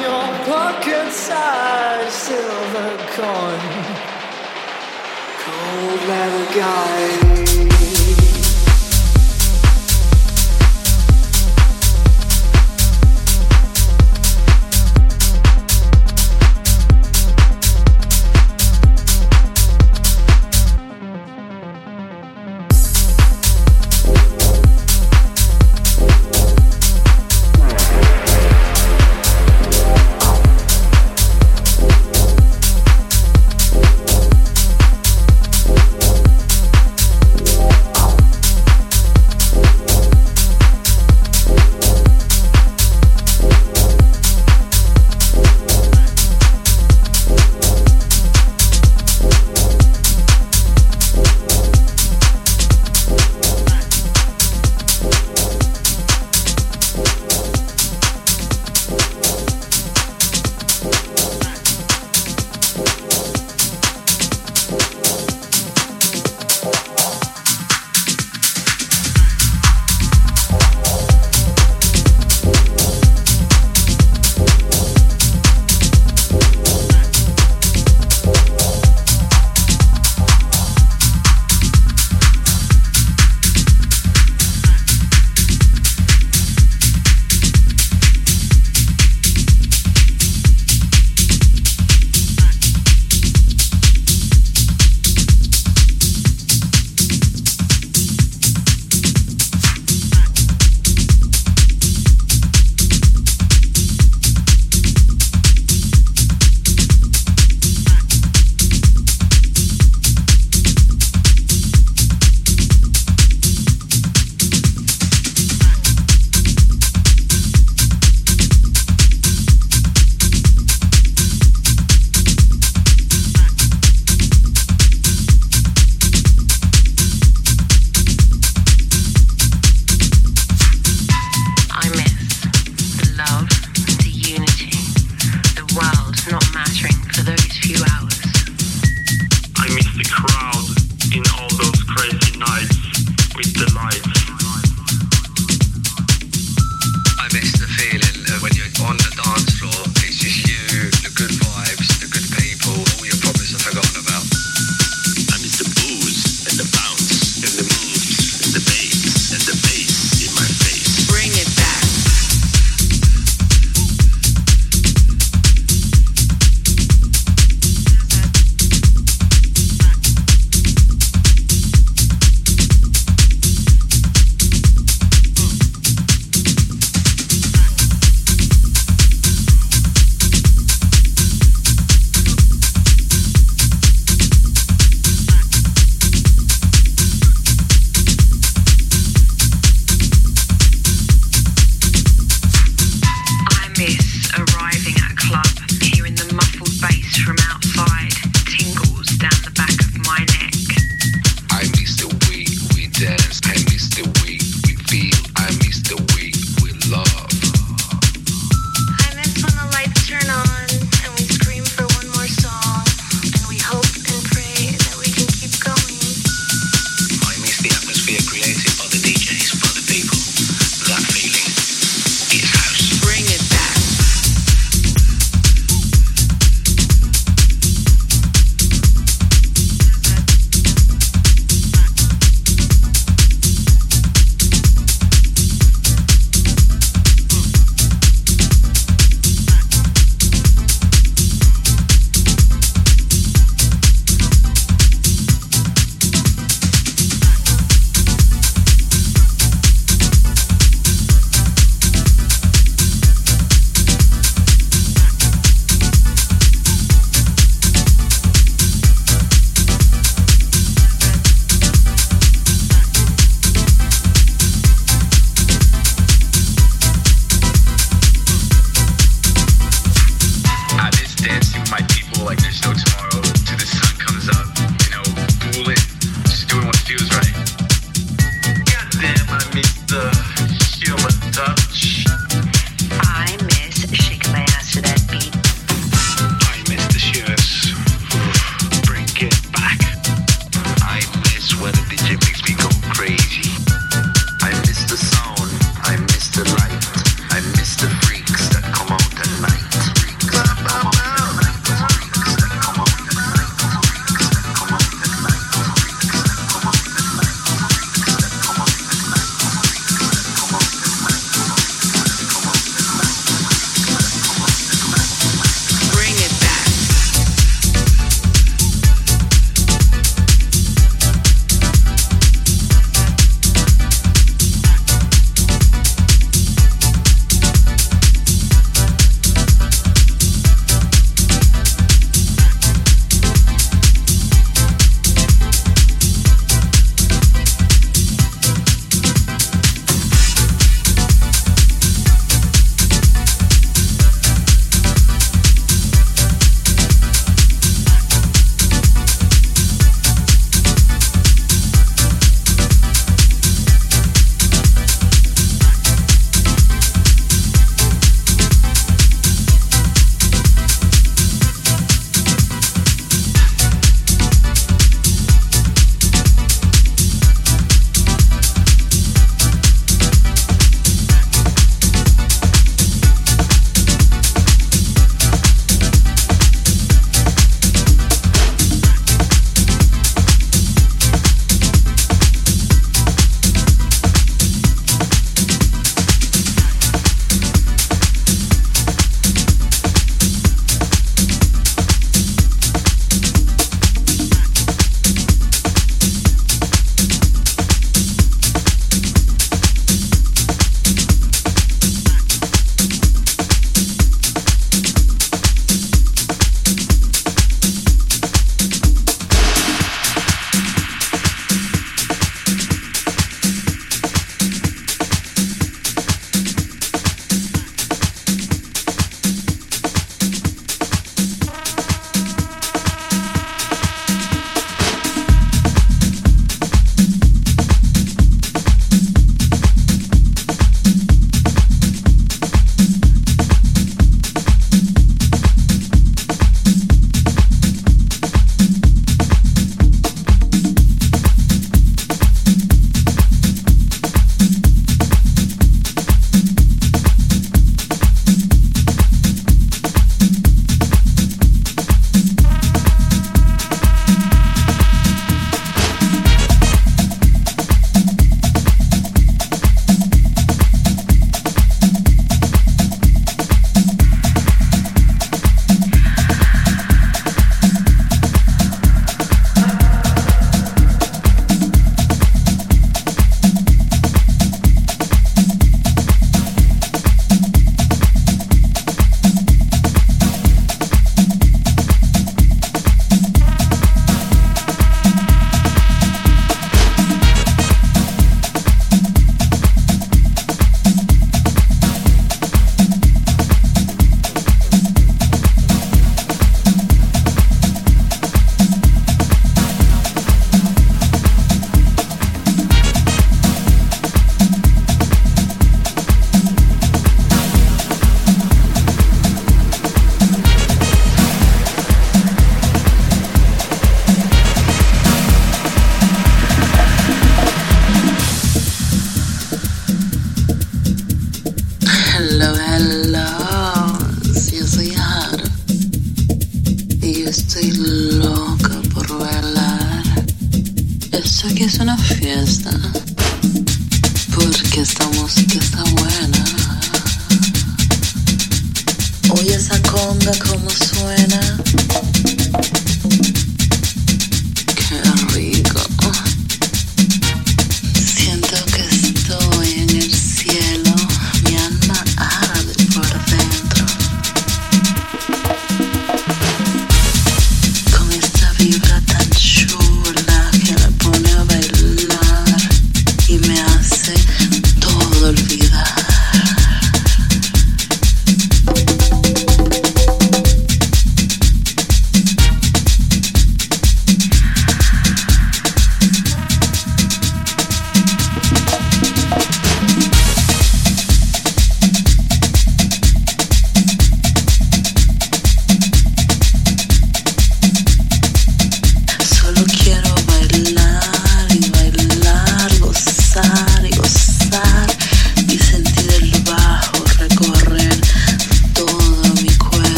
your pocket-sized silver coin, cold leather guide.